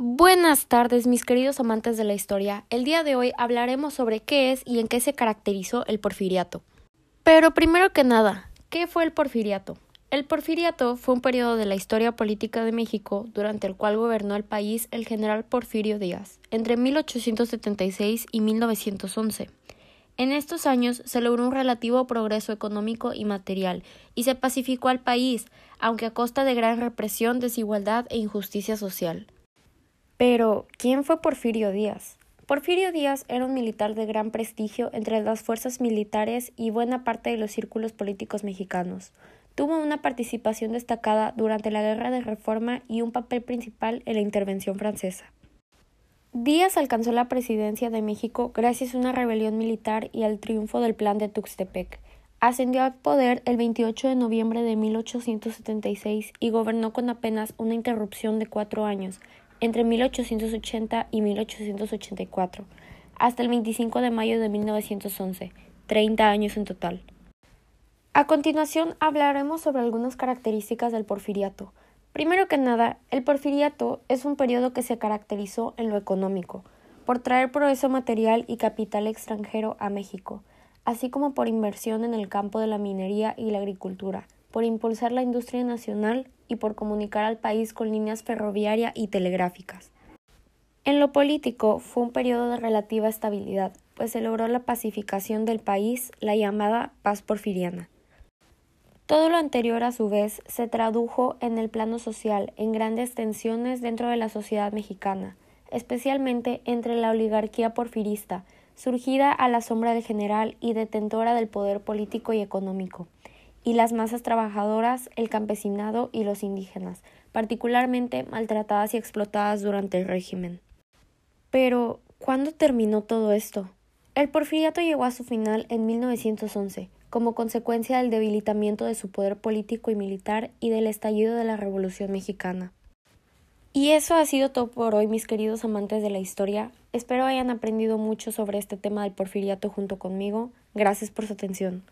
Buenas tardes, mis queridos amantes de la historia. El día de hoy hablaremos sobre qué es y en qué se caracterizó el porfiriato. Pero primero que nada, ¿qué fue el porfiriato? El porfiriato fue un periodo de la historia política de México durante el cual gobernó el país el general Porfirio Díaz, entre 1876 y 1911. En estos años se logró un relativo progreso económico y material, y se pacificó al país, aunque a costa de gran represión, desigualdad e injusticia social. Pero, ¿quién fue Porfirio Díaz? Porfirio Díaz era un militar de gran prestigio entre las fuerzas militares y buena parte de los círculos políticos mexicanos. Tuvo una participación destacada durante la Guerra de Reforma y un papel principal en la intervención francesa. Díaz alcanzó la presidencia de México gracias a una rebelión militar y al triunfo del Plan de Tuxtepec. Ascendió al poder el 28 de noviembre de 1876 y gobernó con apenas una interrupción de cuatro años, entre 1880 y 1884, hasta el 25 de mayo de 1911, 30 años en total. A continuación hablaremos sobre algunas características del porfiriato. Primero que nada, el porfiriato es un periodo que se caracterizó en lo económico, por traer progreso material y capital extranjero a México, así como por inversión en el campo de la minería y la agricultura, por impulsar la industria nacional y por comunicar al país con líneas ferroviarias y telegráficas. En lo político fue un periodo de relativa estabilidad, pues se logró la pacificación del país, la llamada paz porfiriana. Todo lo anterior, a su vez, se tradujo en el plano social en grandes tensiones dentro de la sociedad mexicana, especialmente entre la oligarquía porfirista, surgida a la sombra del general y detentora del poder político y económico, y las masas trabajadoras, el campesinado y los indígenas, particularmente maltratadas y explotadas durante el régimen. Pero, ¿cuándo terminó todo esto? El porfiriato llegó a su final en 1911, como consecuencia del debilitamiento de su poder político y militar y del estallido de la Revolución mexicana. Y eso ha sido todo por hoy, mis queridos amantes de la historia. Espero hayan aprendido mucho sobre este tema del porfiriato junto conmigo. Gracias por su atención.